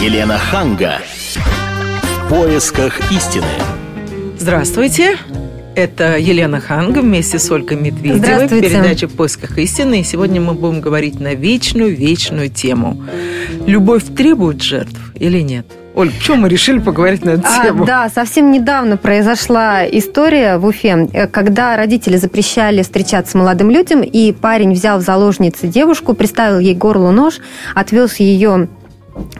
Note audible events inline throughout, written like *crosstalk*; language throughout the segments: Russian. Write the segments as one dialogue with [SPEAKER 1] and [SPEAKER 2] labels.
[SPEAKER 1] Елена Ханга. В поисках истины.
[SPEAKER 2] Здравствуйте. Это Елена Ханга вместе с Ольгой Медведевой.
[SPEAKER 3] Здравствуйте.
[SPEAKER 2] Передача «В поисках истины». И сегодня мы будем говорить на вечную-вечную тему. Любовь требует жертв или нет? Оль, почему мы решили поговорить на эту
[SPEAKER 3] А,
[SPEAKER 2] тему?
[SPEAKER 3] да, совсем недавно произошла история в Уфе, э, когда родители запрещали встречаться молодым людям, и парень взял в заложницы девушку, приставил ей к горлу нож, отвез ее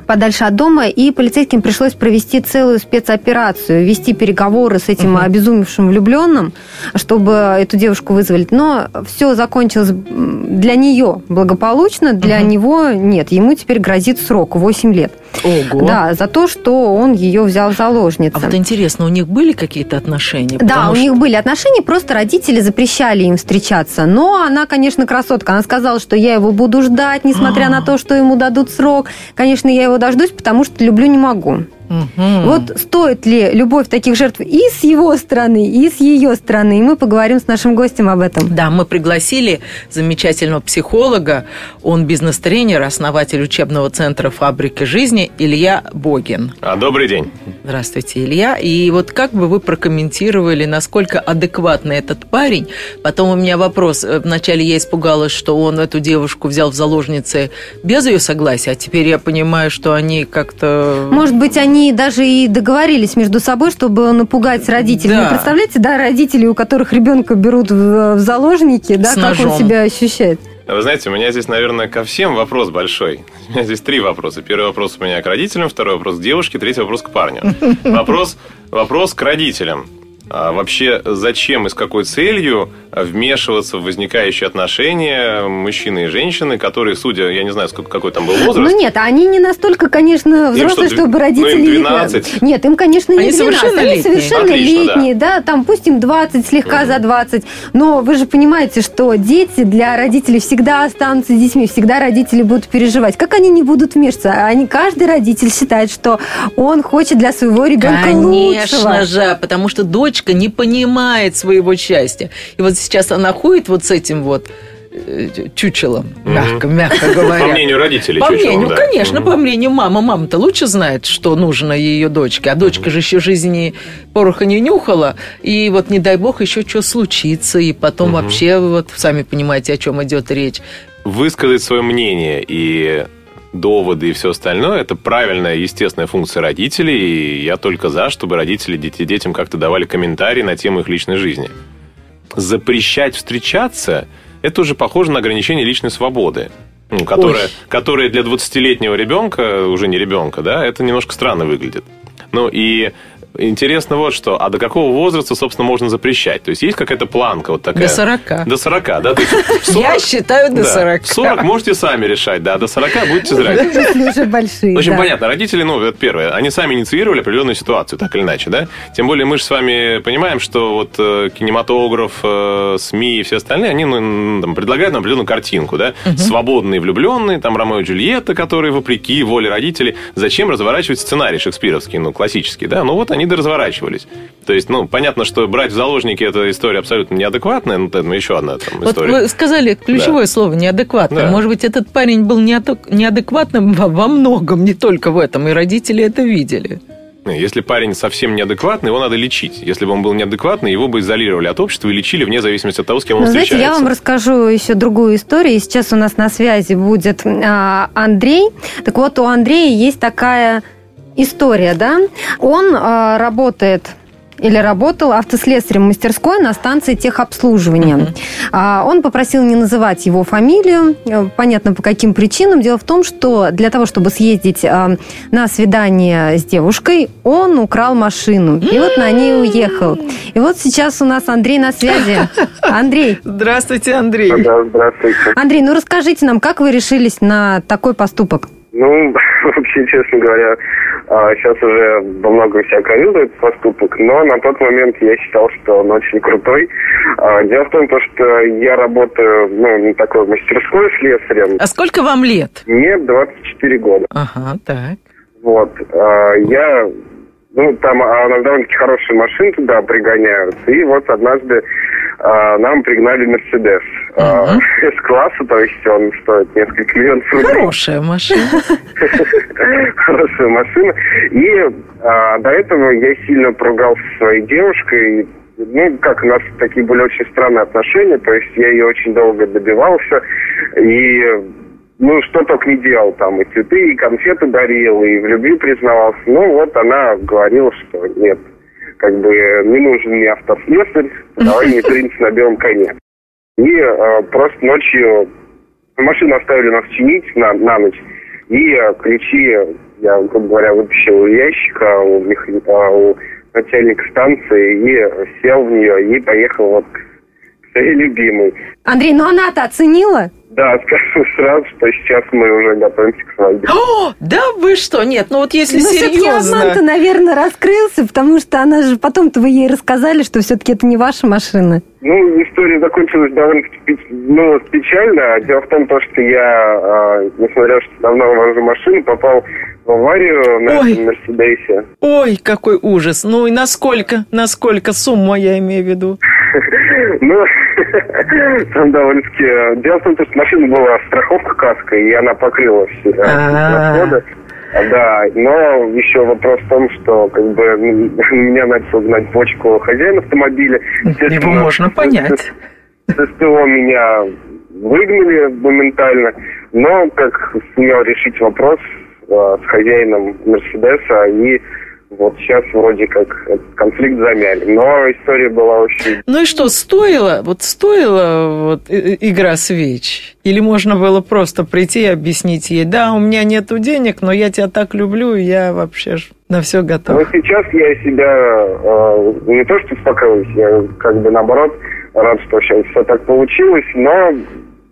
[SPEAKER 3] подальше от дома, и полицейским пришлось провести целую спецоперацию, вести переговоры с этим
[SPEAKER 2] Мгм.
[SPEAKER 3] обезумевшим влюбленным, чтобы эту девушку вызволить. Но все закончилось для нее благополучно, для
[SPEAKER 2] Мгм.
[SPEAKER 3] него нет. Ему теперь грозит срок 8 лет.
[SPEAKER 2] Ого.
[SPEAKER 3] Да, за то, что он ее взял в заложницы.
[SPEAKER 2] А вот интересно, у них были какие-то отношения?
[SPEAKER 3] Да, у
[SPEAKER 2] что-
[SPEAKER 3] них были отношения, просто родители запрещали им встречаться. Но она, конечно, красотка. Она сказала, что я его буду ждать, несмотря на то, что ему дадут срок. Конечно, я его дождусь, потому что люблю не могу.
[SPEAKER 2] Мгм.
[SPEAKER 3] Вот стоит ли любовь таких жертв и с его стороны, и с ее стороны? И мы поговорим с нашим гостем об этом.
[SPEAKER 2] Да, мы пригласили замечательного психолога. Он бизнес-тренер, основатель учебного центра «Фабрики жизни» Илья Богин.
[SPEAKER 4] А, добрый день.
[SPEAKER 2] Здравствуйте, Илья. И вот как бы вы прокомментировали, насколько адекватный этот парень? Потом у меня вопрос. Э, Вначале я испугалась, что он эту девушку взял в заложницы без ее согласия, а теперь я понимаю, что они как-то...
[SPEAKER 3] Может быть, они даже и договорились между собой, чтобы напугать родителей.
[SPEAKER 2] Да.
[SPEAKER 3] Вы представляете, да, родители, у которых ребенка берут в, в заложники, да,
[SPEAKER 2] С
[SPEAKER 3] как
[SPEAKER 2] ножом.
[SPEAKER 3] он себя ощущает?
[SPEAKER 4] Вы знаете, у меня здесь, наверное, ко всем вопрос большой. У меня здесь три вопроса. Первый вопрос у меня к родителям, второй вопрос к девушке, третий вопрос к парню. *laughs* Вопрос, вопрос к родителям. А вообще, зачем и с какой целью вмешиваться в возникающие отношения мужчины и женщины, которые, судя, я не знаю, сколько, какой там был возраст,
[SPEAKER 3] Ну нет, они не настолько, конечно, взрослые,
[SPEAKER 4] что,
[SPEAKER 3] чтобы
[SPEAKER 4] ну, им
[SPEAKER 3] родители...
[SPEAKER 4] 12?
[SPEAKER 3] Нет, им, конечно, не
[SPEAKER 2] Они
[SPEAKER 3] 12, они
[SPEAKER 2] совершеннолетние.
[SPEAKER 3] совершеннолетние, да. там пусть им 20, слегка за 20, но вы же понимаете, что дети для родителей всегда останутся детьми, всегда родители будут переживать. Как они не будут вмешиваться? Они, каждый родитель считает, что он хочет для своего ребенка
[SPEAKER 2] Конечно
[SPEAKER 3] лучшего.
[SPEAKER 2] же, потому что дочка не понимает своего счастья. И вот сейчас она ходит вот с этим вот э, чучелом,
[SPEAKER 4] Мгм.
[SPEAKER 2] мягко, мягко говоря.
[SPEAKER 4] по мнению родителей,
[SPEAKER 2] По
[SPEAKER 4] чучелом,
[SPEAKER 2] мнению,
[SPEAKER 4] да.
[SPEAKER 2] конечно,
[SPEAKER 4] Мгм.
[SPEAKER 2] по мнению мамы. Мама-то лучше знает, что нужно ее дочке. А дочка же еще жизни пороха не нюхала. И вот, не дай бог, еще что случится. И потом
[SPEAKER 4] Мгм.
[SPEAKER 2] вообще, вот сами понимаете, о чем идет речь.
[SPEAKER 4] высказать свое мнение и доводы и все остальное, это правильная, естественная функция родителей, и я только за, чтобы родители дети- детям как-то давали комментарии на тему их личной жизни. Запрещать встречаться, это уже похоже на ограничение личной свободы. ну, которое,
[SPEAKER 2] Ой.
[SPEAKER 4] которое для 20-летнего ребенка, уже не ребенка, да, это немножко странно выглядит. Ну и интересно вот что, а до какого возраста, собственно, можно запрещать? То есть есть какая-то планка вот такая?
[SPEAKER 2] До 40.
[SPEAKER 4] До 40, да? То есть *laughs*
[SPEAKER 2] Я
[SPEAKER 4] 40
[SPEAKER 2] считаю до
[SPEAKER 4] да.
[SPEAKER 2] 40.
[SPEAKER 4] 40 можете сами решать, да, до 40 будете зрать.
[SPEAKER 3] Если уже большие,
[SPEAKER 4] В общем,
[SPEAKER 3] да.
[SPEAKER 4] понятно, родители, ну, это первое, они сами инициировали определенную ситуацию, так или иначе, да? Тем более мы же с вами понимаем, что вот э, кинематограф, э, СМИ и все остальные, они ну, там, предлагают нам определенную картинку, да? Свободные влюбленные, там Ромео и Джульетта, которые вопреки воле родителей, зачем разворачивать сценарий шекспировский, ну, классический, да? Ну, вот они да разворачивались. То есть, ну, понятно, что брать в заложники эта история абсолютно неадекватная, ну, это еще одна там
[SPEAKER 2] Вот
[SPEAKER 4] история.
[SPEAKER 2] вы сказали ключевое слово неадекватно.
[SPEAKER 4] Да.
[SPEAKER 2] Может быть, этот парень был неадек- неадекватным во, многом, не только в этом, и родители это видели.
[SPEAKER 4] Если парень совсем неадекватный, его надо лечить. Если бы он был неадекватный, его бы изолировали от общества и лечили вне зависимости от того, с кем он
[SPEAKER 3] Ну, знаете,
[SPEAKER 4] встречается.
[SPEAKER 3] я вам расскажу еще другую историю. Сейчас у нас на связи будет а, Андрей. Так вот, у Андрея есть такая история, да? Он а, работает или работал автослесарем мастерской на станции техобслуживания. А, Он попросил не называть его фамилию, э, понятно по каким причинам. Дело в том, что для того, чтобы съездить а, на свидание с девушкой, он украл машину и вот на ней уехал. И вот сейчас у нас Андрей на связи. Андрей,
[SPEAKER 2] Здравствуйте, Андрей.
[SPEAKER 5] Да, здравствуйте.
[SPEAKER 3] Андрей, ну расскажите нам, как вы решились на такой поступок?
[SPEAKER 5] Ну, *laughs* вообще, честно говоря, сейчас уже во многом себя корректирую этот поступок, но на тот момент я считал, что он очень крутой. А, Дело в том, то, что я работаю ну, на такой мастерской слесарем.
[SPEAKER 2] А сколько вам лет?
[SPEAKER 5] Мне 24 года.
[SPEAKER 2] Ага, так.
[SPEAKER 5] Вот. А, Я Ну, там а, довольно-таки хорошие машины туда пригоняют. И вот однажды а, нам пригнали Мерседес. А. С-класса, то есть он стоит несколько миллионов рублей.
[SPEAKER 2] Хорошая машина. *laughs*
[SPEAKER 5] Хорошая свою машину. И а, до этого я сильно поругался со своей девушкой. Ну, как у нас такие были очень странные отношения, то есть я ее очень долго добивался. И ну, что только не делал там, и цветы, и конфеты дарил, и в любви признавался. Ну, вот она говорила, что нет, как бы не нужен мне автослесарь, давай не принц *laughs* на белом коне. И э, просто ночью машину оставили нас чинить на, на ночь, и э, ключи я, грубо говоря, вытащил из ящика у, мех... а, у начальника станции и сел в нее и поехал вот к своей любимой.
[SPEAKER 3] Андрей, ну она-то оценила?
[SPEAKER 5] Да, *laughs* скажу сразу, что сейчас мы уже готовимся к свадьбе.
[SPEAKER 2] О, да вы что? Нет, ну вот если
[SPEAKER 3] ну, все-таки
[SPEAKER 2] серьезно...
[SPEAKER 3] обман-то, наверное, раскрылся, потому что она же потом-то вы ей рассказали, что все-таки это не ваша машина.
[SPEAKER 5] Ну, история закончилась довольно-таки печ- ну, печально. Дело в том, то, что я, э, несмотря что давно вожу машину, попал в аварию на
[SPEAKER 2] Ой.
[SPEAKER 5] этом Мерседесе.
[SPEAKER 2] Ой, какой ужас. Ну и насколько? Насколько сумма, я имею в виду? *laughs*
[SPEAKER 5] Ну, *laughs* там довольно-таки... Дело в том, что машина была страховка каска, и она покрыла все э, расходы. Да, но еще вопрос в том, что как бы *laughs* меня начал гнать почку хозяин автомобиля.
[SPEAKER 2] Его можно понять.
[SPEAKER 5] СТО меня выгнали моментально, но как сумел решить вопрос э, с хозяином Мерседеса, и вот сейчас вроде как конфликт замяли. Но история была очень
[SPEAKER 2] Ну и что, стоило, вот стоила вот игра свеч? Или можно было просто прийти и объяснить ей, да, у меня нету денег, но я тебя так люблю, и я вообще ж на все
[SPEAKER 5] Но
[SPEAKER 2] готов.
[SPEAKER 5] сейчас я себя э, не то что успокаиваюсь, я как бы наоборот рад, что сейчас все так получилось, но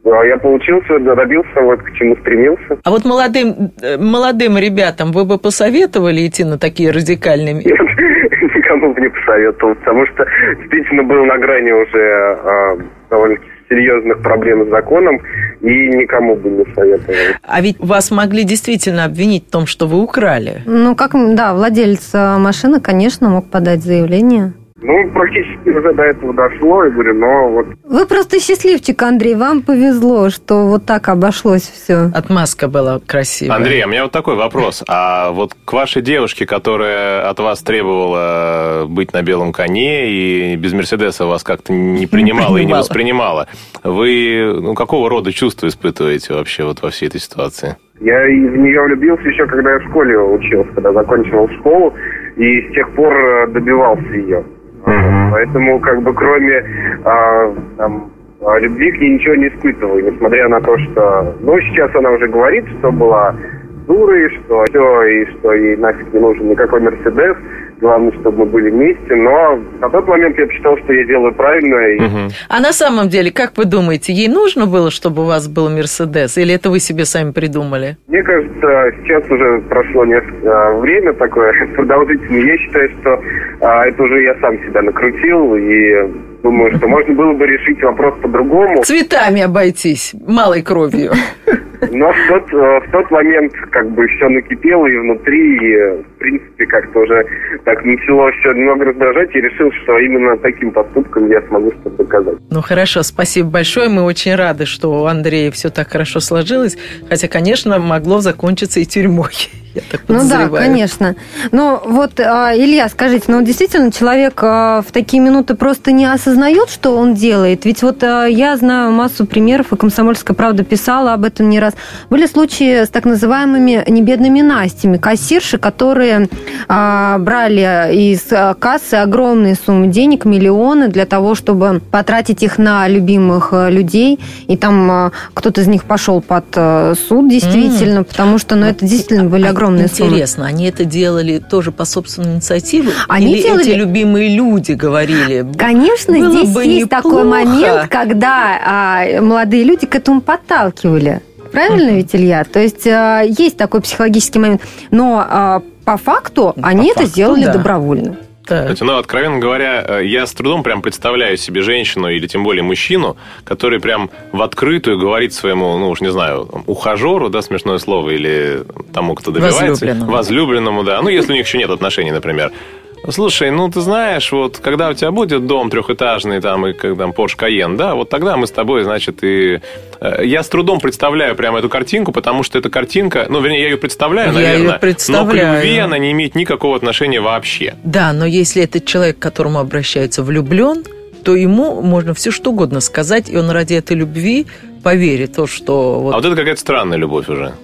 [SPEAKER 5] я получился, добился, вот к чему стремился.
[SPEAKER 2] А вот молодым, э, молодым ребятам вы бы посоветовали идти на такие радикальные...
[SPEAKER 5] Нет, *laughs* никому бы не посоветовал, потому что действительно был на грани уже э, довольно серьезных проблем с законом, и никому бы не советовал.
[SPEAKER 2] А ведь вас могли действительно обвинить в том, что вы украли.
[SPEAKER 3] Ну, как, да, владелец э, машины, конечно, мог подать заявление.
[SPEAKER 5] Ну, практически уже до этого дошло, я говорю, но вот
[SPEAKER 3] Вы просто счастливчик, Андрей, вам повезло, что вот так обошлось все.
[SPEAKER 2] Отмазка была красивая.
[SPEAKER 4] Андрей, у меня вот такой вопрос. А вот к вашей девушке, которая от вас требовала быть на белом коне и без Мерседеса вас как-то не принимала и не
[SPEAKER 2] принимала.
[SPEAKER 4] воспринимала, вы ну, какого рода чувства испытываете вообще вот во всей этой ситуации?
[SPEAKER 5] Я из нее влюбился еще, когда я в школе учился, когда закончил школу, и с тех пор э, добивался ее.
[SPEAKER 4] Мгм.
[SPEAKER 5] Поэтому, как бы, кроме а, там, а, любви к ней ничего не испытываю, несмотря на то, что... Ну, сейчас она уже говорит, что была дурой, что все, и что ей нафиг не нужен никакой Мерседес, главное, чтобы мы были вместе, но на тот момент я посчитал, что я делаю правильно, и
[SPEAKER 4] Мгм.
[SPEAKER 2] А на самом деле, как вы думаете, ей нужно было, чтобы у вас был Мерседес? Или это вы себе сами придумали?
[SPEAKER 5] Мне кажется, сейчас уже прошло несколько а, время такое *laughs* продолжительное. Я считаю, что а, это уже я сам себя накрутил и думаю, что можно было бы решить вопрос по-другому.
[SPEAKER 2] Цветами обойтись, малой кровью.
[SPEAKER 5] Но в тот, э, в тот момент как бы все накипело и внутри, и в принципе как-то уже так начало все немного раздражать и решил, что именно таким поступком я смогу что-то доказать.
[SPEAKER 2] Ну хорошо, спасибо большое. Мы очень рады, что у Андрея все так хорошо сложилось. Хотя, конечно, могло закончиться и тюрьмой. Я так
[SPEAKER 3] Ну да, конечно. Но вот, а, Илья, скажите, ну действительно человек а, в такие минуты просто не осознает, что он делает? Ведь вот а, я знаю массу примеров, и «Комсомольская правда» писала об этом не раз. Были случаи с так называемыми небедными Настями, кассирши, которые брали из кассы огромные суммы денег, миллионы, для того, чтобы потратить их на любимых людей. И там кто-то из них пошел под суд, действительно, потому что ну, это действительно были
[SPEAKER 2] А
[SPEAKER 3] огромные суммы.
[SPEAKER 2] Интересно, они это делали тоже по собственной инициативе?
[SPEAKER 3] Они
[SPEAKER 2] Или
[SPEAKER 3] делали-
[SPEAKER 2] эти любимые люди говорили?
[SPEAKER 3] Конечно,
[SPEAKER 2] Было
[SPEAKER 3] здесь
[SPEAKER 2] бы
[SPEAKER 3] есть такой
[SPEAKER 2] неплохо.
[SPEAKER 3] момент, когда а, молодые люди к этому подталкивали. Правильно ведь, Илья? То есть а, есть такой психологический момент. Но а, по факту они это
[SPEAKER 2] факту,
[SPEAKER 3] сделали
[SPEAKER 2] да.
[SPEAKER 3] добровольно.
[SPEAKER 2] Так.
[SPEAKER 4] Кстати, ну, откровенно говоря, э, я с трудом прям представляю себе женщину или тем более мужчину, который прям в открытую говорит своему, ну уж не знаю, ухажеру, да, смешное слово, или тому, кто добивается.
[SPEAKER 2] Возлюбленному.
[SPEAKER 4] Возлюбленному, да. Ну, если у них еще нет отношений, например. Слушай, ну ты знаешь, вот когда у тебя будет дом трехэтажный, там, и как там Porsche Cayenne, да, вот тогда мы с тобой, значит, и... э, Я с трудом представляю прямо эту картинку, потому что эта картинка, ну, вернее, я ее представляю,
[SPEAKER 2] Я
[SPEAKER 4] наверное,
[SPEAKER 2] представляю.
[SPEAKER 4] но к любви она не имеет никакого отношения вообще.
[SPEAKER 2] Да, но если этот человек, к которому обращается, влюблен, то ему можно все что угодно сказать, и он ради этой любви поверит то, что вот
[SPEAKER 4] А вот это какая-то странная любовь уже.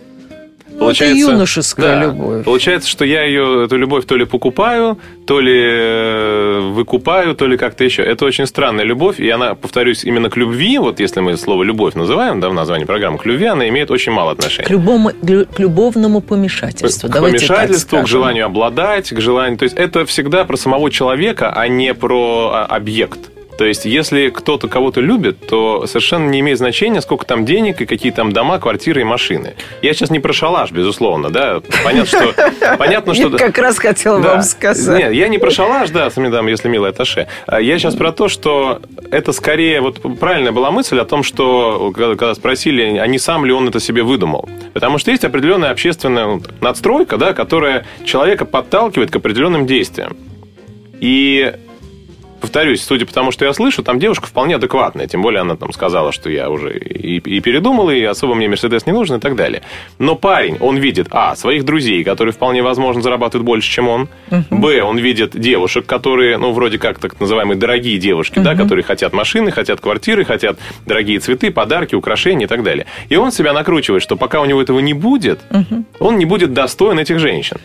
[SPEAKER 2] Ну, это юношеская любовь.
[SPEAKER 4] Получается, что я ее, эту любовь то ли покупаю, то ли э, выкупаю, то ли как-то еще. Это очень странная любовь, и она, повторюсь, именно к любви, вот если мы слово «любовь» называем, да, в названии программы, к любви она имеет очень мало отношения.
[SPEAKER 2] к, любому, к любовному помешательству.
[SPEAKER 4] К
[SPEAKER 2] Давайте
[SPEAKER 4] помешательству, к желанию обладать, к желанию... То есть это всегда про самого человека, а не про а, объект. То есть, если кто-то кого-то любит, то совершенно не имеет значения, сколько там денег и какие там дома, квартиры и машины. Я сейчас не про шалаш, безусловно, да. Понятно, что... *laughs* Понятно, что...
[SPEAKER 2] Я как раз хотела
[SPEAKER 4] Да.
[SPEAKER 2] вам сказать.
[SPEAKER 4] Нет, я не про шалаш, да, сами там, если милая Таше. Я сейчас про то, что это скорее, вот правильная была мысль о том, что когда, когда спросили, а не сам ли он это себе выдумал. Потому что есть определенная общественная ну, надстройка, да, которая человека подталкивает к определенным действиям. И повторюсь, судя по тому, что я слышу, там девушка вполне адекватная. Тем более она там сказала, что я уже и, и передумал, и особо мне Мерседес не нужен и так далее. Но парень, он видит, а, своих друзей, которые вполне возможно зарабатывают больше, чем он. Б, он видит девушек, которые, ну, вроде как так называемые дорогие девушки, да, которые хотят машины, хотят квартиры, хотят дорогие цветы, подарки, украшения и так далее. И он себя накручивает, что пока у него этого не будет, он не будет достоин этих женщин.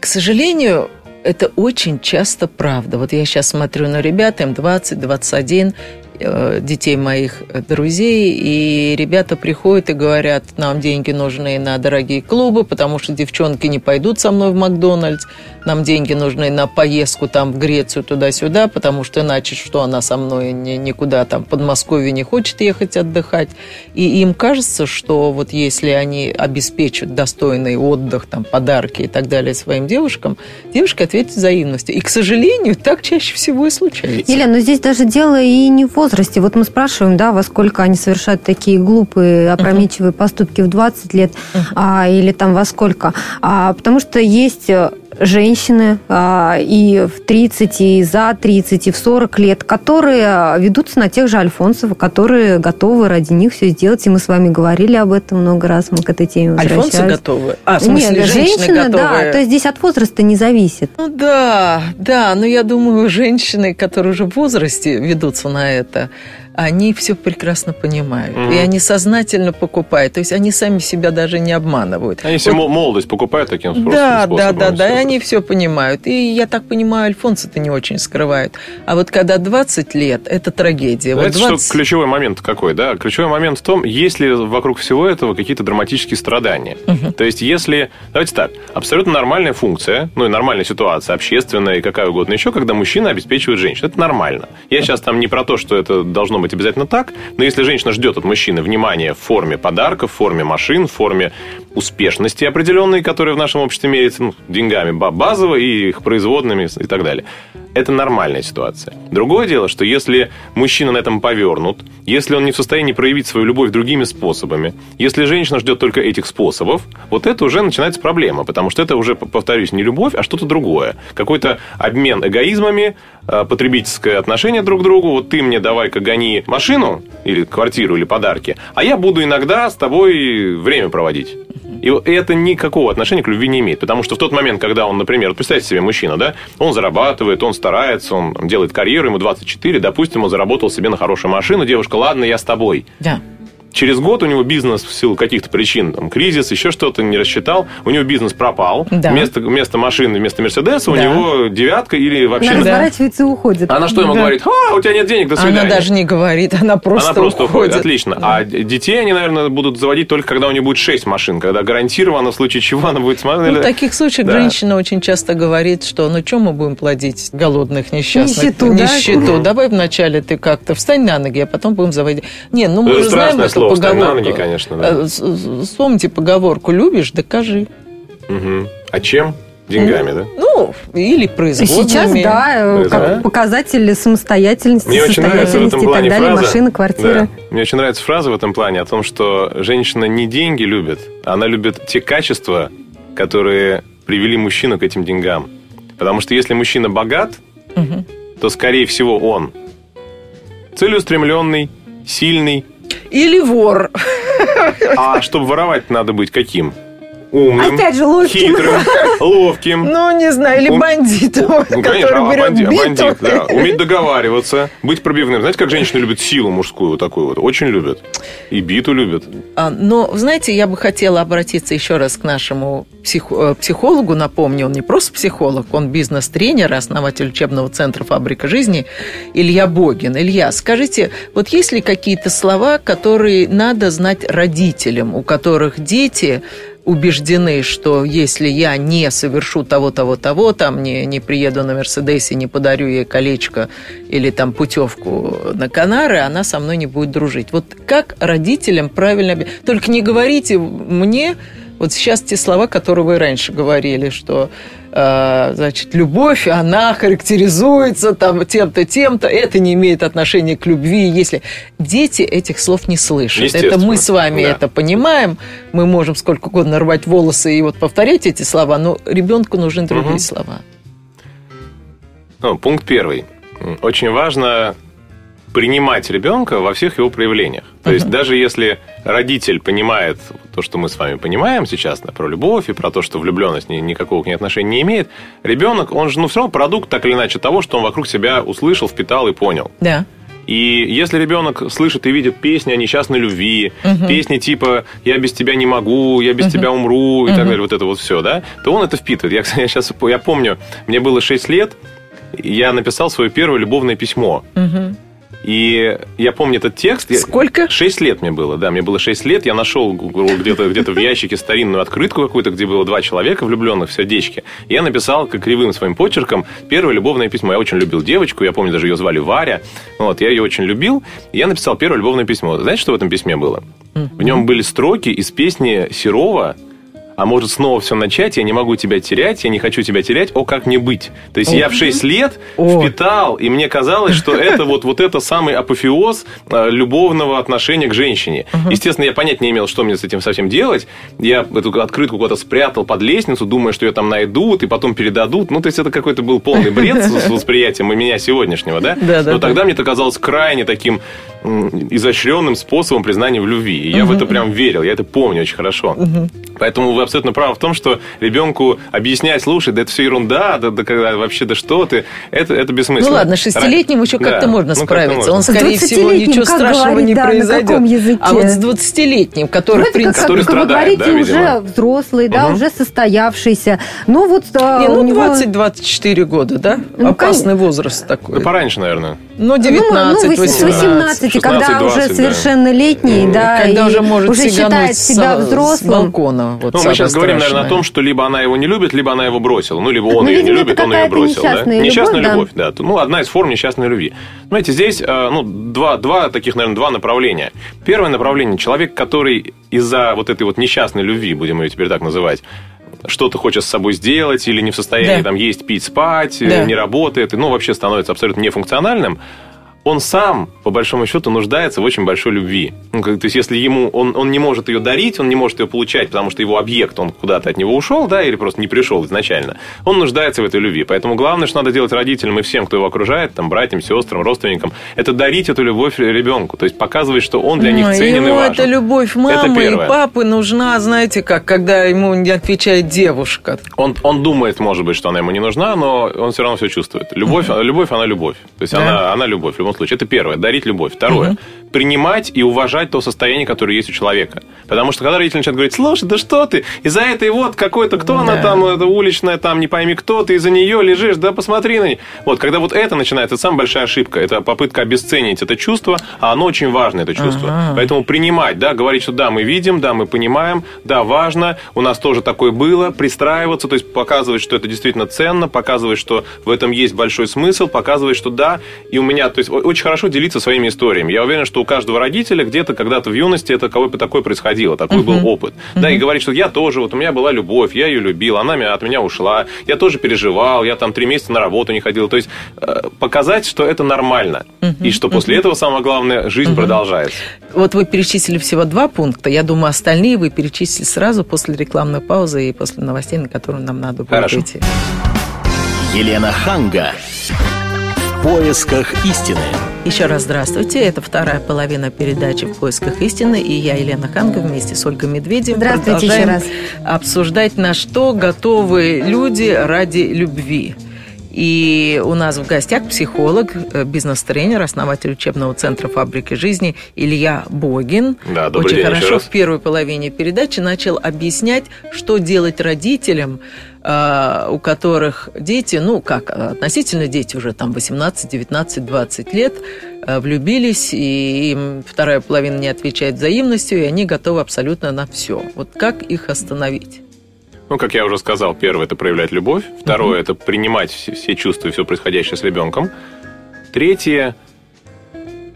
[SPEAKER 2] К сожалению, это очень часто правда. Вот я сейчас смотрю на ребят, им 20, 21, э, детей моих э, друзей, и ребята приходят и говорят, нам деньги нужны на дорогие клубы, потому что девчонки не пойдут со мной в Макдональдс, нам деньги нужны на поездку там в Грецию туда-сюда, потому что иначе что она со мной ни- никуда там в Подмосковье не хочет ехать отдыхать. И им кажется, что вот если они обеспечат достойный отдых, там, подарки и так далее своим девушкам, девушка ответит взаимностью. И, к сожалению, так чаще всего и случается.
[SPEAKER 3] Елена, но здесь даже дело и не в возрасте. Вот мы спрашиваем, да, во сколько они совершают такие глупые, опрометчивые поступки в 20 лет а, или там во сколько. А, потому что есть э, женщины а, и в 30, и за 30, и в 40 лет, которые ведутся на тех же Альфонсов, которые готовы ради них все сделать. И мы с вами говорили об этом много раз, мы к этой теме
[SPEAKER 2] Альфонсы
[SPEAKER 3] возвращались.
[SPEAKER 2] готовы? А, в смысле,
[SPEAKER 3] Нет,
[SPEAKER 2] женщины
[SPEAKER 3] женщина, да.
[SPEAKER 2] готовы?
[SPEAKER 3] То есть здесь от возраста не зависит.
[SPEAKER 2] Ну да, да, но я думаю, женщины, которые уже в возрасте ведутся на это, они все прекрасно понимают.
[SPEAKER 4] Мгм.
[SPEAKER 2] И они сознательно покупают. То есть они сами себя даже не обманывают.
[SPEAKER 4] Они
[SPEAKER 2] Вот
[SPEAKER 4] мо- молодость покупают таким способом.
[SPEAKER 2] Да, да, да, да, и они все понимают. И я так понимаю, Альфонс это не очень скрывают. А вот когда 20 лет, это трагедия. Вот
[SPEAKER 4] Знаете,
[SPEAKER 2] 20...
[SPEAKER 4] что ключевой момент какой, да? Ключевой момент в том, есть ли вокруг всего этого какие-то драматические страдания. То есть, если... Давайте так. Абсолютно нормальная функция, ну и нормальная ситуация, общественная и какая угодно еще, когда мужчина обеспечивает женщину. Это нормально. Я сейчас там не про то, что это должно быть обязательно так, но если женщина ждет от мужчины внимания в форме подарков, в форме машин, в форме успешности определенной, которая в нашем обществе меряется ну, деньгами ба- базово и их производными и так далее. Это нормальная ситуация. Другое дело, что если мужчина на этом повернут, если он не в состоянии проявить свою любовь другими способами, если женщина ждет только этих способов, вот это уже начинается проблема, потому что это уже, повторюсь, не любовь, а что-то другое. Какой-то обмен эгоизмами, э, потребительское отношение друг к другу. Вот ты мне давай-ка гони машину или квартиру или подарки, а я буду иногда с тобой время проводить. И это никакого отношения к любви не имеет. Потому что в тот момент, когда он, например, представьте себе мужчина, да, он зарабатывает, он старается, он делает карьеру, ему 24, допустим, он заработал себе на хорошую машину, девушка, ладно, я с тобой.
[SPEAKER 2] Да.
[SPEAKER 4] Через год у него бизнес в силу каких-то причин, там, кризис, еще что-то, не рассчитал, у него бизнес пропал.
[SPEAKER 2] Да.
[SPEAKER 4] Вместо, вместо машины, вместо Мерседеса у
[SPEAKER 2] Да.
[SPEAKER 4] него девятка или вообще...
[SPEAKER 3] Она
[SPEAKER 2] Да.
[SPEAKER 3] разворачивается и уходит.
[SPEAKER 4] Она что ему
[SPEAKER 3] Да.
[SPEAKER 4] говорит? А, у тебя нет денег, до свидания.
[SPEAKER 2] Она даже не говорит, она просто,
[SPEAKER 4] Она просто уходит.
[SPEAKER 2] уходит.
[SPEAKER 4] Отлично. А д- детей они, наверное, будут заводить только когда у нее будет 6 машин, когда гарантированно, в случае чего она будет смотреть.
[SPEAKER 2] Ну, в таких случаях
[SPEAKER 4] Да.
[SPEAKER 2] женщина очень часто говорит, что ну что мы будем плодить голодных, несчастных?
[SPEAKER 3] Нищету, да?
[SPEAKER 2] Нищету. Давай вначале ты как-то встань на ноги, а потом будем заводить. Не, ну мы
[SPEAKER 4] Это
[SPEAKER 2] же знаем эту
[SPEAKER 4] слово, «встань на
[SPEAKER 2] поговорку.
[SPEAKER 4] ноги», конечно, да.
[SPEAKER 2] Э, Вспомните поговорку «любишь, докажи».
[SPEAKER 4] Мгм. А чем? Деньгами, да?
[SPEAKER 2] Ну, или производными.
[SPEAKER 3] Сейчас, да, э,
[SPEAKER 4] Да.
[SPEAKER 3] как показатель самостоятельности,
[SPEAKER 4] Мне очень нравится в
[SPEAKER 3] состоятельности
[SPEAKER 4] этом
[SPEAKER 3] и так
[SPEAKER 4] плане
[SPEAKER 3] далее,
[SPEAKER 4] фраза.
[SPEAKER 3] машины, квартиры.
[SPEAKER 4] Да. Мне очень нравится фраза в этом плане о том, что женщина не деньги любит, она любит те качества, которые привели мужчину к этим деньгам. Потому что если мужчина богат, то, скорее всего, он целеустремленный, сильный.
[SPEAKER 2] Или вор.
[SPEAKER 4] А чтобы воровать, надо быть каким? Умным,
[SPEAKER 3] Опять же, ловким.
[SPEAKER 4] хитрым, ловким.
[SPEAKER 2] Ну, не знаю, или бандитом,
[SPEAKER 4] Ну,
[SPEAKER 2] который
[SPEAKER 4] конечно, а
[SPEAKER 2] берет биту.
[SPEAKER 4] бандит, да. Уметь договариваться, быть пробивным. Знаете, как женщины любят силу мужскую вот такую вот? Очень любят. И биту любят.
[SPEAKER 2] А, Но, знаете, я бы хотела обратиться еще раз к нашему псих- э, психологу. Напомню, он не просто психолог, он бизнес-тренер, основатель учебного центра «Фабрика жизни» Илья Богин. Илья, скажите, вот есть ли какие-то слова, которые надо знать родителям, у которых дети убеждены, что если я не совершу того, того, того, там не, не приеду на Мерседесе, не подарю ей колечко или там путевку на Канары, она со мной не будет дружить. Вот как родителям правильно... Только не говорите мне вот сейчас те слова, которые вы раньше говорили, что значит, любовь, она характеризуется там тем-то, тем-то, это не имеет отношения к любви. Если дети этих слов не слышат, это мы с вами
[SPEAKER 4] да.
[SPEAKER 2] это понимаем, мы можем сколько угодно рвать волосы и вот повторять эти слова, но ребенку нужны другие
[SPEAKER 4] Мгм.
[SPEAKER 2] слова.
[SPEAKER 4] Ну, пункт первый. Очень важно принимать ребенка во всех его проявлениях. То есть даже если родитель понимает то, что мы с вами понимаем сейчас, да, про любовь и про то, что влюбленность ни- никакого к ней отношения не имеет, ребенок, он же ну, все равно продукт так или иначе того, что он вокруг себя услышал, впитал и понял.
[SPEAKER 2] Да.
[SPEAKER 4] И если ребенок слышит и видит песни о несчастной любви, песни типа «я без тебя не могу», «я без тебя умру» и так далее, вот это вот все, да, то он это впитывает. Я, кстати, сейчас я помню, мне было 6 лет, я написал свое первое любовное письмо. И я помню этот текст.
[SPEAKER 2] Сколько?
[SPEAKER 4] Шесть лет мне было, да, мне было шесть лет. Я нашел где-то где в ящике старинную открытку какую-то, где было два человека влюбленных в сердечке. И я написал как кривым своим почерком первое любовное письмо. Я очень любил девочку, я помню, даже ее звали Варя. Вот, я ее очень любил. И я написал первое любовное письмо. Знаете, что в этом письме было? В нем были строки из песни Серова а может снова все начать, я не могу тебя терять, я не хочу тебя терять, о, как мне быть? То есть я в 6 лет
[SPEAKER 2] О.
[SPEAKER 4] впитал, и мне казалось, что *laughs* это вот, вот это самый апофеоз э, любовного отношения к женщине. Естественно, я понять не имел, что мне с этим совсем делать. Я эту открытку куда-то спрятал под лестницу, думая, что ее там найдут и потом передадут. Ну, то есть это какой-то был полный бред с восприятием и меня сегодняшнего, да? *laughs*
[SPEAKER 2] Да, да,
[SPEAKER 4] Но
[SPEAKER 2] да.
[SPEAKER 4] тогда мне это казалось крайне таким изощренным способом признания в любви. И я в это прям верил, я это помню очень хорошо. Поэтому вы абсолютно правы в том, что ребенку объяснять, слушай, да это все ерунда, да, да когда вообще, да что ты, это, это бессмысленно.
[SPEAKER 2] Ну ладно, шестилетнему еще как-то
[SPEAKER 4] Да,
[SPEAKER 2] можно
[SPEAKER 4] ну, как-то
[SPEAKER 2] справиться.
[SPEAKER 4] можно.
[SPEAKER 2] Он,
[SPEAKER 3] С
[SPEAKER 2] скорее всего,
[SPEAKER 3] 20-летним
[SPEAKER 2] ничего
[SPEAKER 3] как
[SPEAKER 2] страшного
[SPEAKER 3] говорить,
[SPEAKER 2] не
[SPEAKER 3] да, на
[SPEAKER 2] произойдет.
[SPEAKER 3] каком языке?
[SPEAKER 2] А вот с 20-летним, который, в
[SPEAKER 3] Вроде как,
[SPEAKER 2] принципе...
[SPEAKER 4] который
[SPEAKER 3] как вы
[SPEAKER 4] страдает,
[SPEAKER 3] говорите,
[SPEAKER 4] да, видимо?
[SPEAKER 3] уже взрослый, да,
[SPEAKER 4] Мгм.
[SPEAKER 3] уже состоявшийся. Ну вот а,
[SPEAKER 2] Не, ну,
[SPEAKER 3] него...
[SPEAKER 2] 20-24 года, да?
[SPEAKER 3] Ну,
[SPEAKER 2] Опасный возраст такой.
[SPEAKER 4] Да пораньше, наверное.
[SPEAKER 2] Ну,
[SPEAKER 3] Ну,
[SPEAKER 2] 19,
[SPEAKER 3] ну, с 18, когда
[SPEAKER 4] 16-20,
[SPEAKER 3] уже
[SPEAKER 4] да.
[SPEAKER 3] совершеннолетний, да,
[SPEAKER 2] Когда
[SPEAKER 3] и
[SPEAKER 2] уже может
[SPEAKER 3] уже считает
[SPEAKER 2] с-
[SPEAKER 3] себя
[SPEAKER 2] с
[SPEAKER 3] взрослым.
[SPEAKER 2] балкона. Вот
[SPEAKER 4] Ну, мы сейчас говорим, наверное, о том, что либо она его не любит, либо она его бросила. Ну, либо он
[SPEAKER 3] Ну,
[SPEAKER 4] ее не любит, он ее бросил.
[SPEAKER 3] несчастная
[SPEAKER 4] да?
[SPEAKER 3] любовь,
[SPEAKER 4] Несчастная
[SPEAKER 3] да.
[SPEAKER 4] любовь, да. Ну, одна из форм несчастной любви. Знаете, здесь э, ну, два, два таких, наверное, два направления. Первое направление. Человек, который из-за вот этой вот несчастной любви, будем ее теперь так называть, что-то хочет с собой сделать или не в состоянии
[SPEAKER 2] Да.
[SPEAKER 4] там есть, пить, спать, э,
[SPEAKER 2] Да.
[SPEAKER 4] не работает, ну, вообще становится абсолютно нефункциональным, он сам, по большому счету, нуждается в очень большой любви. Ну, как- то есть, если ему он, он не может ее дарить, он не может ее получать, потому что его объект, он куда-то от него ушел, да, или просто не пришел изначально, он нуждается в этой любви. Поэтому главное, что надо делать родителям и всем, кто его окружает, там, братьям, сестрам, родственникам, это дарить эту любовь ребенку. То есть, показывать, что он для них
[SPEAKER 2] Ой,
[SPEAKER 4] ценен и
[SPEAKER 2] ему
[SPEAKER 4] важен.
[SPEAKER 2] эта любовь мамы и
[SPEAKER 4] первое.
[SPEAKER 2] папы нужна, знаете как, когда ему не отвечает девушка.
[SPEAKER 4] Он, он думает, может быть, что она ему не нужна, но он все равно все чувствует. Любовь, любовь, она любовь. То есть
[SPEAKER 2] Да.
[SPEAKER 4] она, она любовь любом случае. Это первое. Дарить любовь. Второе. Принимать и уважать то состояние, которое есть у человека. Потому что когда родители начинают говорить, слушай, да что ты, из-за этой вот какой-то, кто она
[SPEAKER 2] Да.
[SPEAKER 4] там, это уличная, там, не пойми кто, ты из-за нее лежишь, да посмотри на нее. Вот, когда вот это начинается, это самая большая ошибка. Это попытка обесценить это чувство, а оно очень важное, это чувство.
[SPEAKER 2] Ага.
[SPEAKER 4] Поэтому принимать, да, говорить, что да, мы видим, да, мы понимаем, да, важно, у нас тоже такое было, пристраиваться, то есть показывать, что это действительно ценно, показывать, что в этом есть большой смысл, показывать, что да, и у меня, то есть очень хорошо делиться своими историями. Я уверен, что у каждого родителя где-то когда-то в юности это кого-то такое происходило, такой был опыт. Да, и говорить, что я тоже, вот у меня была любовь, я ее любил, она меня- от меня ушла, я тоже переживал, я там три месяца на работу не ходил. То есть э, показать, что это нормально, и что после этого, самое главное, жизнь продолжается.
[SPEAKER 2] Вот вы перечислили всего два пункта. Я думаю, остальные вы перечислите сразу после рекламной паузы и после новостей, на которые нам надо будет
[SPEAKER 4] Хорошо.
[SPEAKER 2] идти.
[SPEAKER 1] Елена Ханга. В поисках истины.
[SPEAKER 2] Еще раз здравствуйте. Это вторая половина передачи «В поисках истины». И я, Елена Ханга, вместе с Ольгой Медведевой
[SPEAKER 3] Здравствуйте еще раз.
[SPEAKER 2] обсуждать, на что готовы люди ради любви. И у нас в гостях психолог, э, бизнес-тренер, основатель учебного центра «Фабрики жизни» Илья Богин.
[SPEAKER 4] Да, добрый
[SPEAKER 2] Очень
[SPEAKER 4] день еще
[SPEAKER 2] хорошо
[SPEAKER 4] раз.
[SPEAKER 2] в первой половине передачи начал объяснять, что делать родителям, у которых дети, ну как, относительно дети уже там 18, 19, 20 лет, э, влюбились, и им вторая половина не отвечает взаимностью, и они готовы абсолютно на все. Вот как их остановить?
[SPEAKER 4] Ну, как я уже сказал, первое – это проявлять любовь. Второе – это принимать все чувства и все происходящее с ребенком. Третье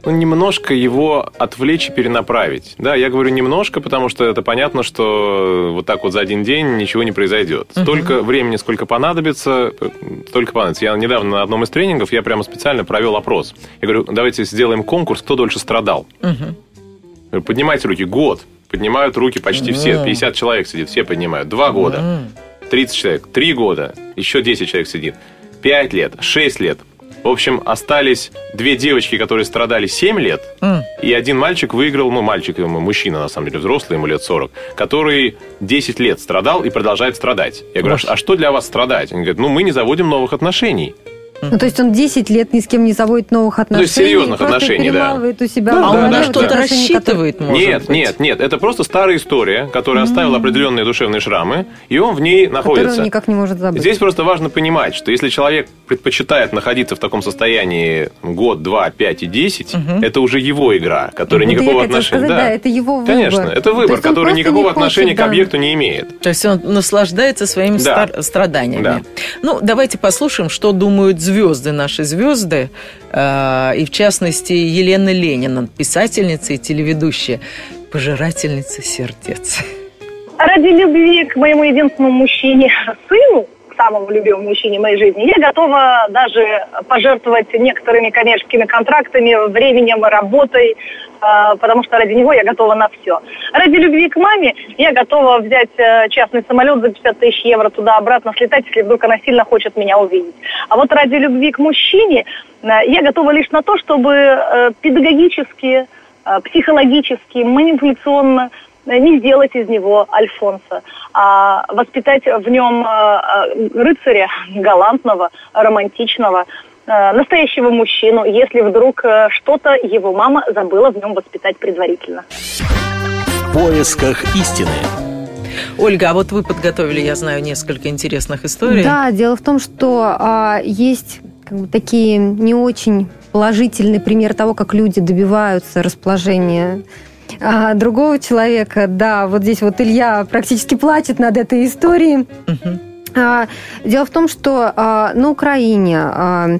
[SPEAKER 4] ну, немножко его отвлечь и перенаправить. Да, я говорю немножко, потому что это понятно, что вот так вот за один день ничего не произойдет. Столько времени, сколько понадобится, э, столько понадобится. Я недавно на одном из тренингов, я прямо специально провел опрос. Я говорю, давайте сделаем конкурс, кто дольше страдал. Говорю, Поднимайте руки. Год. Поднимают руки почти все.
[SPEAKER 2] Мгм.
[SPEAKER 4] 50 человек сидит, все поднимают. Два года.
[SPEAKER 2] М.
[SPEAKER 4] 30 человек, 3 года, еще 10 человек сидит, 5 лет, 6 лет. В общем, остались две девочки, которые страдали 7 лет,
[SPEAKER 2] М.
[SPEAKER 4] и один мальчик выиграл, ну, мальчик, ему мужчина, на самом деле, взрослый, ему лет 40, который 10 лет страдал и продолжает страдать. Я говорю,
[SPEAKER 2] Боже.
[SPEAKER 4] а что для вас страдать? Они говорят, ну, мы не заводим новых отношений.
[SPEAKER 3] Ну, то есть он 10 лет ни с кем не заводит новых отношений.
[SPEAKER 4] есть серьезных отношений, да.
[SPEAKER 3] у себя
[SPEAKER 4] Да,
[SPEAKER 2] А
[SPEAKER 4] да,
[SPEAKER 2] он
[SPEAKER 3] вот
[SPEAKER 2] что-то
[SPEAKER 3] которые-
[SPEAKER 2] рассчитывает, может
[SPEAKER 4] нет,
[SPEAKER 2] быть?
[SPEAKER 4] нет, нет, это просто старая история, которая оставила определенные душевные шрамы, и он в ней находится.
[SPEAKER 3] он никак не может забыть.
[SPEAKER 4] Здесь просто важно понимать, что если человек предпочитает находиться в таком состоянии год, два, пять и десять, это уже его игра, которая
[SPEAKER 3] я
[SPEAKER 4] никакого отношения.
[SPEAKER 3] сказать, да, это его выбор.
[SPEAKER 4] Конечно, это
[SPEAKER 3] То
[SPEAKER 4] выбор, который никакого отношения
[SPEAKER 3] хочет,
[SPEAKER 4] к
[SPEAKER 3] да.
[SPEAKER 4] объекту не имеет.
[SPEAKER 2] То есть он наслаждается своими
[SPEAKER 4] Да.
[SPEAKER 2] стар- страданиями.
[SPEAKER 4] Да.
[SPEAKER 2] Ну, давайте послушаем, что думают звезды, наши звезды, э, и в частности Елена Ленина, писательница и телеведущая, пожирательница сердец.
[SPEAKER 6] Ради любви к моему единственному мужчине, сыну, самому любимому мужчине моей жизни, я готова даже пожертвовать некоторыми коммерческими контрактами, временем, работой, э, потому что ради него я готова на все. Ради любви к маме я готова взять э, частный самолет за 50 тысяч евро туда-обратно слетать, если вдруг она сильно хочет меня увидеть. А вот ради любви к мужчине э, я готова лишь на то, чтобы э, педагогически, психологически, манипуляционно не сделать из него Альфонса, а воспитать в нем э, э, рыцаря галантного, романтичного, э, настоящего мужчину, если вдруг что-то его мама забыла в нем воспитать предварительно.
[SPEAKER 1] В поисках истины.
[SPEAKER 2] Ольга, а вот вы подготовили, я знаю, несколько интересных историй.
[SPEAKER 3] Да, дело в том, что а, есть как бы, такие не очень положительные примеры того, как люди добиваются расположения а, другого человека. Да, вот здесь вот Илья практически плачет над этой историей. А, Дело в том, что а, на Украине а,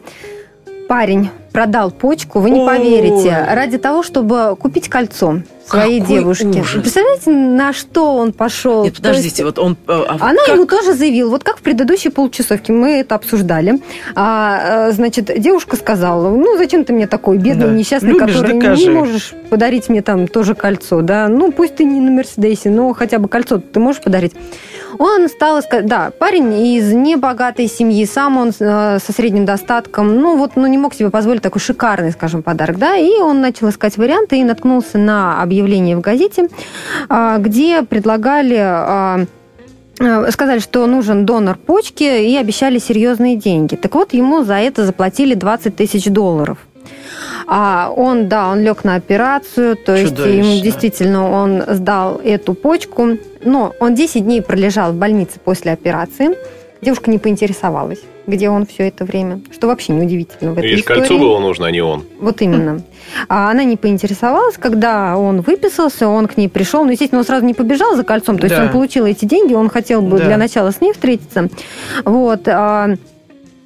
[SPEAKER 3] парень продал почку, вы не
[SPEAKER 2] Ой.
[SPEAKER 3] поверите, ради того, чтобы купить кольцо своей
[SPEAKER 2] Какой
[SPEAKER 3] девушке.
[SPEAKER 2] ужас.
[SPEAKER 3] Представляете, на что он пошел?
[SPEAKER 2] Нет,
[SPEAKER 3] То есть-
[SPEAKER 2] подождите, вот он... э, а
[SPEAKER 3] она
[SPEAKER 2] как?
[SPEAKER 3] ему тоже заявила, вот как в предыдущей полчасовке, мы это обсуждали. А, э, значит, девушка сказала, ну, зачем ты мне такой бедный,
[SPEAKER 2] Да.
[SPEAKER 3] несчастный,
[SPEAKER 2] Любишь,
[SPEAKER 3] который
[SPEAKER 2] докажи.
[SPEAKER 3] не можешь подарить мне там тоже кольцо, да? Ну, пусть ты не на Мерседесе, но хотя бы кольцо ты можешь подарить. Он стал искать, да, парень из небогатой семьи, сам он э, со средним достатком, ну, вот, ну, не мог себе позволить такой шикарный, скажем, подарок, да, и он начал искать варианты и наткнулся на объявление в газете, а, где предлагали а, э, сказали, что нужен донор почки и обещали серьезные деньги. Так вот, ему за это заплатили 20 тысяч долларов. А он, да, он лег на операцию, то есть
[SPEAKER 2] Чудовищно.
[SPEAKER 3] ему действительно он сдал эту почку, но он 10 дней пролежал в больнице после операции. Девушка не поинтересовалась, где он все это время, что вообще неудивительно в этой
[SPEAKER 4] Видишь,
[SPEAKER 3] истории.
[SPEAKER 4] кольцо было нужно, а не он.
[SPEAKER 3] Вот именно. *laughs* А она не поинтересовалась, когда он выписался, он к ней пришел. Ну, естественно, он сразу не побежал за кольцом. То есть
[SPEAKER 2] Да.
[SPEAKER 3] он получил эти деньги, он хотел бы
[SPEAKER 2] Да.
[SPEAKER 3] для начала с ней встретиться. Вот.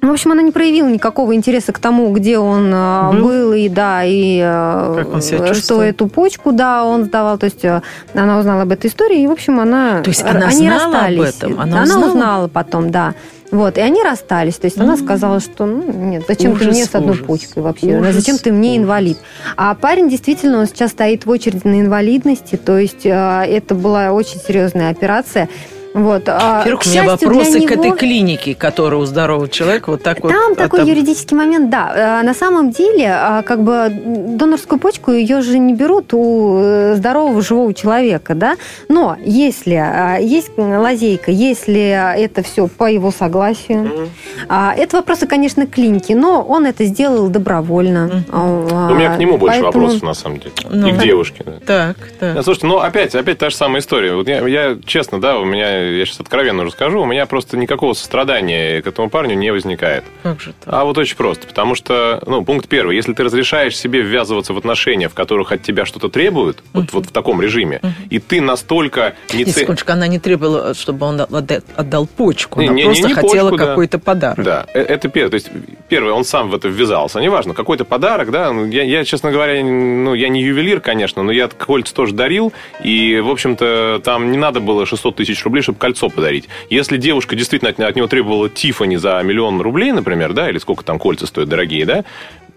[SPEAKER 3] А, В общем, она не проявила никакого интереса к тому, где он а,
[SPEAKER 2] Был?
[SPEAKER 3] был, и да, и а,
[SPEAKER 2] он
[SPEAKER 3] что эту почку, да, он сдавал. То есть а, она узнала об этой истории, и, в общем, она...
[SPEAKER 2] То есть она
[SPEAKER 3] они
[SPEAKER 2] знала об
[SPEAKER 3] расстались.
[SPEAKER 2] этом? Она
[SPEAKER 3] Она,
[SPEAKER 2] узнала?
[SPEAKER 3] узнала потом, да. Вот, и они расстались. То есть она сказала, что ну, нет, зачем ты
[SPEAKER 2] Ужас,
[SPEAKER 3] мне с одной
[SPEAKER 2] ужас.
[SPEAKER 3] почкой вообще?
[SPEAKER 2] Ужас,
[SPEAKER 3] зачем ты мне
[SPEAKER 2] ужас.
[SPEAKER 3] инвалид? А парень действительно, он сейчас стоит в очереди на инвалидности, то есть э, это была очень серьезная операция. Вот. а,
[SPEAKER 2] Во-первых, у меня вопросы
[SPEAKER 3] для
[SPEAKER 2] к этой
[SPEAKER 3] него-
[SPEAKER 2] клинике, которая у здорового человека вот так вот...
[SPEAKER 3] Там такой
[SPEAKER 2] отоб-
[SPEAKER 3] юридический момент, да. А, На самом деле, а, как бы донорскую почку ее же не берут у э, здорового живого человека, да. Но если а, есть лазейка, если это все по его согласию, а, это вопросы, конечно, клиники, но он это сделал добровольно. А,
[SPEAKER 4] У меня к нему больше
[SPEAKER 3] поэтому-
[SPEAKER 4] вопросов, на самом деле.
[SPEAKER 2] Ну.
[SPEAKER 4] И к девушке. да.
[SPEAKER 2] Так, так.
[SPEAKER 4] Слушайте, ну опять, опять та же самая история. Вот я, я честно, да, у меня, я сейчас откровенно расскажу, у меня просто никакого сострадания к этому парню не возникает.
[SPEAKER 2] Как же так?
[SPEAKER 4] А вот очень просто, потому что, ну, пункт первый, если ты разрешаешь себе ввязываться в отношения, в которых от тебя что-то требуют, вот, вот в таком режиме, и ты настолько не ц-
[SPEAKER 2] секундочку, она не требовала, чтобы он отда- отдал почку.
[SPEAKER 4] Не,
[SPEAKER 2] Она
[SPEAKER 4] не, не,
[SPEAKER 2] просто
[SPEAKER 4] не
[SPEAKER 2] хотела
[SPEAKER 4] почку, да.
[SPEAKER 2] какой-то подарок.
[SPEAKER 4] Да, э- это первое. То есть, первое, он сам в это ввязался. Неважно, какой-то подарок, да. Ну, Я, я, честно говоря, ну, я не ювелир, конечно, но я кольца тоже дарил. И, в общем-то, там не надо было 600 тысяч рублей, чтобы кольцо подарить. Если девушка действительно от, от него требовала Тифани за миллион рублей, например, да, или сколько там кольца стоят дорогие, да,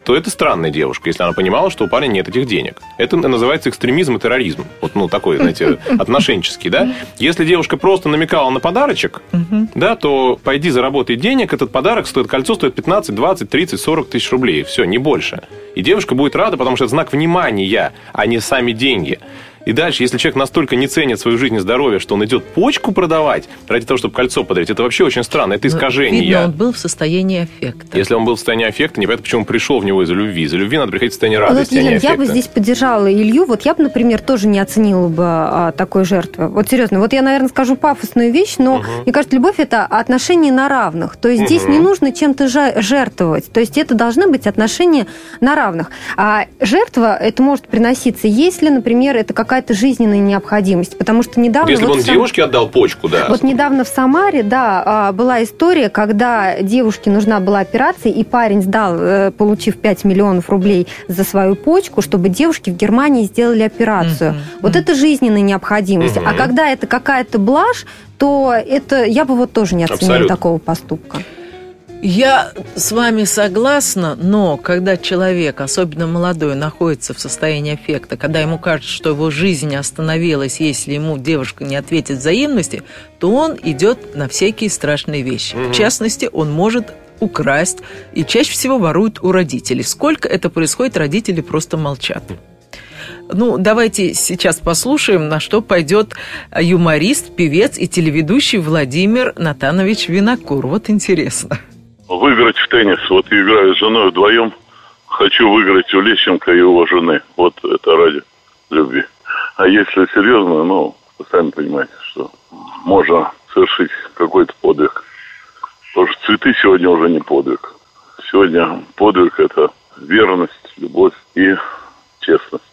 [SPEAKER 4] то это странная девушка, если она понимала, что у парня нет этих денег. Это называется экстремизм и терроризм. Вот, ну, такой, знаете, *laughs* отношенческий, да. Если девушка просто намекала на подарочек, да, то пойди заработай денег, этот подарок стоит, кольцо стоит 15, 20, 30, 40 тысяч рублей. Все, не больше. И девушка будет рада, потому что это знак внимания, а не сами деньги. И дальше, если человек настолько не ценит свою жизнь и здоровье, что он идет почку продавать ради того, чтобы кольцо подарить, это вообще очень странно. Это
[SPEAKER 2] Ну,
[SPEAKER 4] искажение.
[SPEAKER 2] Видно, он был в состоянии аффекта.
[SPEAKER 4] Если он был в состоянии аффекта, непонятно, почему он пришел в него из-за любви. Из-за любви надо приходить в состояние
[SPEAKER 3] Вот,
[SPEAKER 4] радости, а не
[SPEAKER 3] Елена, я бы здесь поддержала Илью. Вот я бы, например, тоже не оценила бы а, такой жертвы. Вот серьезно, вот я, наверное, скажу пафосную вещь, но мне кажется, любовь это отношения на равных. То есть здесь
[SPEAKER 4] Мгм.
[SPEAKER 3] не нужно чем-то жертвовать. То есть это должны быть отношения на равных. А жертва это может приноситься, если, например, это какая-то жизненная необходимость. Потому что недавно...
[SPEAKER 4] Если бы
[SPEAKER 3] вот
[SPEAKER 4] он
[SPEAKER 3] Сам-
[SPEAKER 4] девушке отдал почку, да.
[SPEAKER 3] Вот недавно в Самаре, да, а, была история, когда девушке нужна была операция, и парень сдал, э, получив 5 миллионов рублей за свою почку, чтобы девушке в Германии сделали операцию.
[SPEAKER 2] Мгм.
[SPEAKER 3] Вот это жизненная необходимость.
[SPEAKER 4] Мгм.
[SPEAKER 3] А когда это какая-то блажь, то это я бы вот тоже не оценила
[SPEAKER 4] Абсолютно.
[SPEAKER 3] такого поступка.
[SPEAKER 2] Я с вами согласна, но когда человек, особенно молодой, находится в состоянии аффекта, когда ему кажется, что его жизнь остановилась, если ему девушка не ответит взаимности, то он идет на всякие страшные вещи.
[SPEAKER 4] Мгм.
[SPEAKER 2] В частности, он может украсть и чаще всего ворует у родителей. Сколько это происходит, родители просто молчат. Ну, давайте сейчас послушаем, на что пойдет юморист, певец и телеведущий Владимир Натанович Винокур. Вот интересно.
[SPEAKER 7] Выиграть в теннис. Вот я играю с женой вдвоем. Хочу выиграть у Лещенко и его жены. Вот это ради любви. А если серьезно, ну, вы сами понимаете, что можно совершить какой-то подвиг. Потому что цветы сегодня уже не подвиг. Сегодня подвиг – это верность, любовь и честность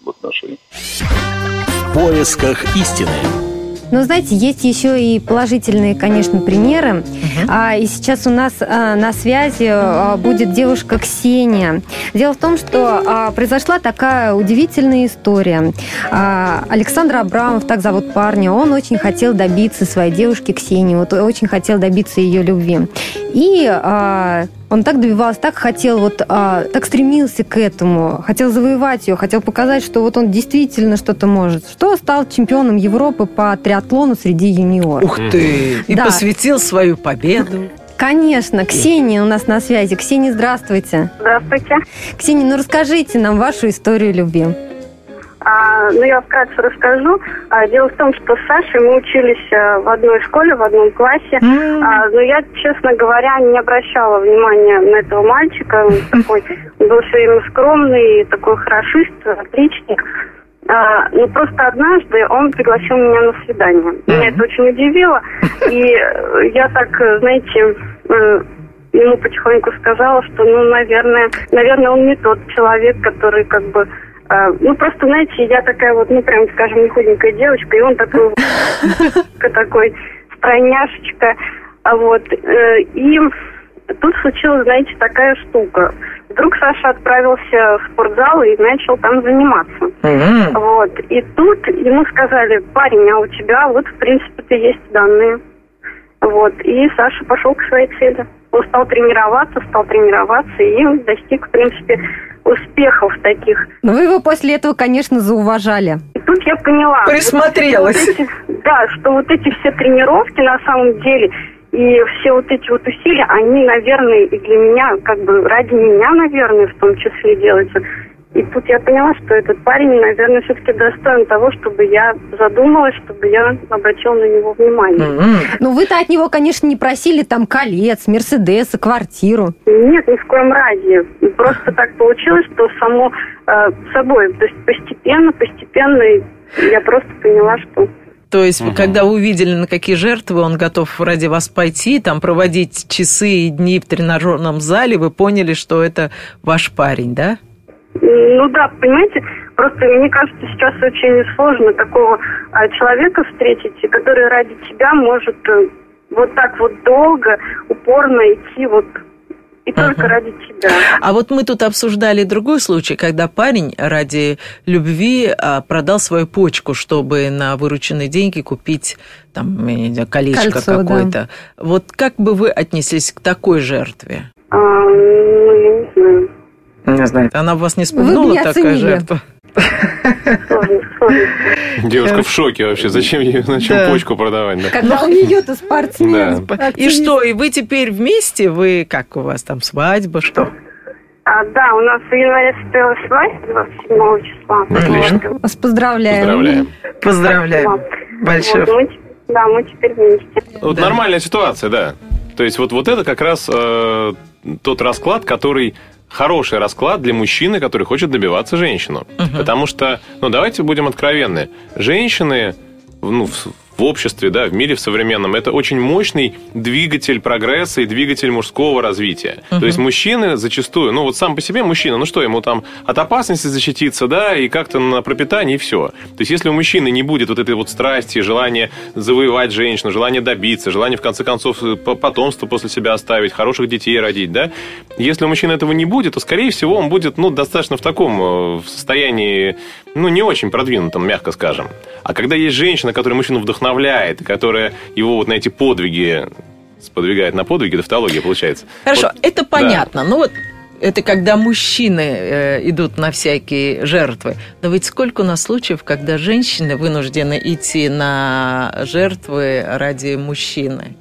[SPEAKER 7] в отношениях.
[SPEAKER 1] В поисках истины.
[SPEAKER 3] Но знаете, есть еще и положительные, конечно, примеры. А, и сейчас у нас а, на связи а, будет девушка Ксения. Дело в том, что а, произошла такая удивительная история. А, Александр Абрамов, так зовут парня, он очень хотел добиться своей девушки Ксении, вот очень хотел добиться ее любви. И а, он так добивался, так хотел, вот а, так стремился к этому, хотел завоевать ее, хотел показать, что вот он действительно что-то может. Что стал чемпионом Европы по триатлону среди юниоров.
[SPEAKER 2] Ух ты! И
[SPEAKER 3] Да.
[SPEAKER 2] посвятил свою победу.
[SPEAKER 3] Конечно, Ксения у нас на связи. Ксения, здравствуйте.
[SPEAKER 8] Здравствуйте.
[SPEAKER 3] Ксения, ну расскажите нам вашу историю любви.
[SPEAKER 8] А, ну, я вкратце расскажу. А, дело в том, что с Сашей мы учились а, в одной школе, в одном классе. А, но я, честно говоря, не обращала внимания на этого мальчика. Он *laughs* такой был все время скромный, такой хорошист, отличник. А, ну, просто однажды он пригласил меня на свидание. Меня это очень удивило. И э, я так, знаете, э, ему потихоньку сказала, что, ну, наверное, наверное, он не тот человек, который как бы ну, просто, знаете, я такая вот, ну, прям, скажем, не худенькая девочка, и он такой, *laughs* такой стройняшечка, а вот, э, и тут случилась, знаете, такая штука. Вдруг Саша отправился в спортзал и начал там заниматься. Вот. И тут ему сказали, парень, а у тебя вот, в принципе-то, есть данные. Вот. И Саша пошел к своей цели. Он стал тренироваться, стал тренироваться и достиг, в принципе, успехов таких.
[SPEAKER 3] Но вы его после этого, конечно, зауважали.
[SPEAKER 8] И тут я поняла.
[SPEAKER 2] Присмотрелась.
[SPEAKER 8] Вот эти- да, что вот эти все тренировки на самом деле и все вот эти вот усилия, они, наверное, и для меня, как бы ради меня, наверное, в том числе делаются. И тут я поняла, что этот парень, наверное, все-таки достоин того, чтобы я задумалась, чтобы я обратила на него внимание.
[SPEAKER 3] Mm-hmm. Ну, вы-то от него, конечно, не просили там колец, Мерседеса, квартиру.
[SPEAKER 8] Нет, ни в коем разе. Просто так получилось, что само э, собой, то есть постепенно, постепенно я просто поняла, что
[SPEAKER 2] то есть, угу. когда вы увидели, на какие жертвы он готов ради вас пойти, там проводить часы и дни в тренажерном зале, вы поняли, что это ваш парень, да?
[SPEAKER 8] Ну да, понимаете, просто мне кажется, сейчас очень сложно такого а, человека встретить, который ради тебя может э, вот так вот долго, упорно идти вот и только uh-huh. ради тебя.
[SPEAKER 2] А вот мы тут обсуждали другой случай, когда парень ради любви а, продал свою почку, чтобы на вырученные деньги купить там, колечко Кольцо, какое-то. Да. Вот как бы вы отнеслись к такой жертве?
[SPEAKER 8] А, ну. Не знаю.
[SPEAKER 2] Она вас не спугнула, такая жертва?
[SPEAKER 4] Девушка в шоке вообще. Зачем ей на чем да. почку продавать? Да?
[SPEAKER 3] Когда у нее-то спортсмен.
[SPEAKER 2] Да. И что, и вы теперь вместе? Вы как у вас там свадьба, что?
[SPEAKER 8] А, да, у нас в январе состоялась свадьба 27 числа.
[SPEAKER 2] Отлично.
[SPEAKER 3] Вас поздравляем.
[SPEAKER 4] Поздравляем.
[SPEAKER 2] Поздравляем. Большое. Вот, мы,
[SPEAKER 8] да, мы теперь вместе.
[SPEAKER 4] Вот да. нормальная ситуация, да. То есть вот, вот это как раз э, тот расклад, который хороший расклад для мужчины, который хочет добиваться женщину. Угу. Потому что, ну, давайте будем откровенны, женщины ну, в обществе, да, в мире в современном, это очень мощный двигатель прогресса и двигатель мужского развития. Uh-huh. То есть мужчины зачастую, ну вот сам по себе мужчина, ну что, ему там от опасности защититься, да, и как-то на пропитание, и все. То есть если у мужчины не будет вот этой вот страсти, желания завоевать женщину, желания добиться, желания в конце концов потомство после себя оставить, хороших детей родить, да, если у мужчины этого не будет, то, скорее всего, он будет, ну, достаточно в таком э, в состоянии, ну, не очень продвинутом, мягко скажем. А когда есть женщина, которая мужчину вдохновляет, вдохновляет, которая его вот на эти подвиги сподвигает на подвиги, тавтология получается.
[SPEAKER 2] Хорошо, вот, это понятно. Да. Ну вот это когда мужчины э, идут на всякие жертвы. Но ведь сколько у нас случаев, когда женщины вынуждены идти на жертвы ради мужчины?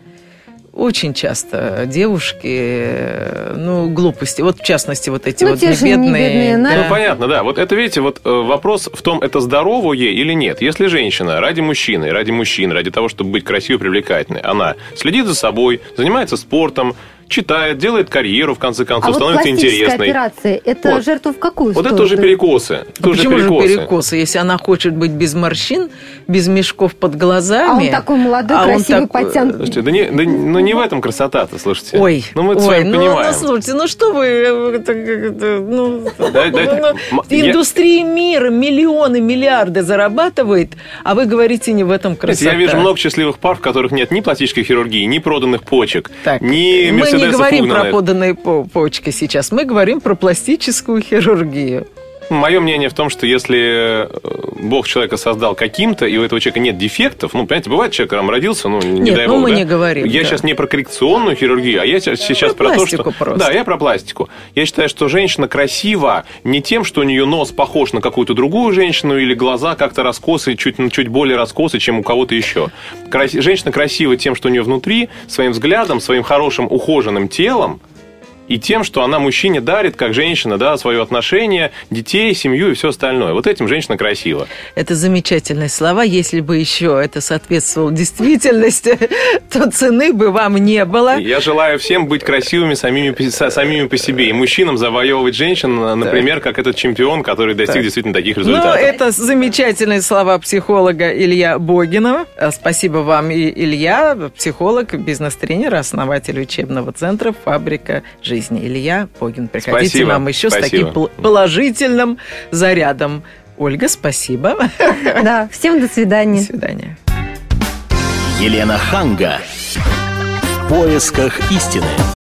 [SPEAKER 2] Очень часто девушки, ну, глупости. Вот, в частности, вот эти ну, вот небедные...
[SPEAKER 4] небедные да. Ну, понятно, да. Вот это, видите, вот э, вопрос в том, это здоровое или нет. Если женщина ради мужчины, ради мужчин, ради того, чтобы быть красивой, привлекательной, она следит за собой, занимается спортом, читает, делает карьеру, в конце концов,
[SPEAKER 3] а
[SPEAKER 4] становится
[SPEAKER 3] вот
[SPEAKER 4] интересной.
[SPEAKER 3] операция, это вот. жертва в какую
[SPEAKER 4] Вот это уже перекосы. Это
[SPEAKER 2] а уже почему перекосы. же перекосы? Если она хочет быть без морщин, без мешков под глазами... А
[SPEAKER 3] он такой молодой, а красивый, так... подтянутый.
[SPEAKER 4] Слушайте, да, не, да ну не в этом красота-то, слушайте.
[SPEAKER 2] Ой,
[SPEAKER 4] ну мы
[SPEAKER 2] ой,
[SPEAKER 4] с вами
[SPEAKER 2] ну,
[SPEAKER 4] понимаем.
[SPEAKER 2] Ну, слушайте, ну что вы... Э, ну, да, да, ну, индустрия мира миллионы, миллиарды зарабатывает, а вы говорите не в этом красота.
[SPEAKER 4] Я вижу много счастливых пар, в которых нет ни пластической хирургии, ни проданных почек,
[SPEAKER 2] так,
[SPEAKER 4] ни
[SPEAKER 2] Мы не говорим про поданные почки сейчас. Мы говорим про пластическую хирургию.
[SPEAKER 4] Мое мнение в том, что если э, Бог человека создал каким-то, и у этого человека нет дефектов, ну, понимаете, бывает, человек там родился, ну, не
[SPEAKER 2] нет,
[SPEAKER 4] дай
[SPEAKER 2] ну,
[SPEAKER 4] бог,
[SPEAKER 2] мы
[SPEAKER 4] да?
[SPEAKER 2] не говорим.
[SPEAKER 4] Я да. сейчас не про коррекционную хирургию, а я сейчас про, про то, что...
[SPEAKER 2] Просто.
[SPEAKER 4] Да, я про пластику. Я считаю, что женщина красива не тем, что у нее нос похож на какую-то другую женщину, или глаза как-то раскосы, чуть, чуть более раскосы, чем у кого-то еще. Краси... Женщина красива тем, что у нее внутри, своим взглядом, своим хорошим ухоженным телом, и тем, что она мужчине дарит, как женщина, да, свое отношение, детей, семью и все остальное. Вот этим женщина красива.
[SPEAKER 2] Это замечательные слова. Если бы еще это соответствовало действительности, *laughs* то цены бы вам не было.
[SPEAKER 4] Я желаю всем быть красивыми самими, самими по себе. И мужчинам завоевывать женщин, например, как этот чемпион, который достиг так. действительно таких ну, результатов.
[SPEAKER 2] Ну, это замечательные слова психолога Илья Богинова. Спасибо вам, Илья, психолог, бизнес-тренер, основатель учебного центра «Фабрика жизни» жизни. Илья Погин, приходите спасибо, нам еще спасибо. с таким положительным зарядом. Ольга, спасибо. *laughs*
[SPEAKER 3] Да, всем до свидания.
[SPEAKER 2] До свидания.
[SPEAKER 1] Елена Ханга. В поисках истины.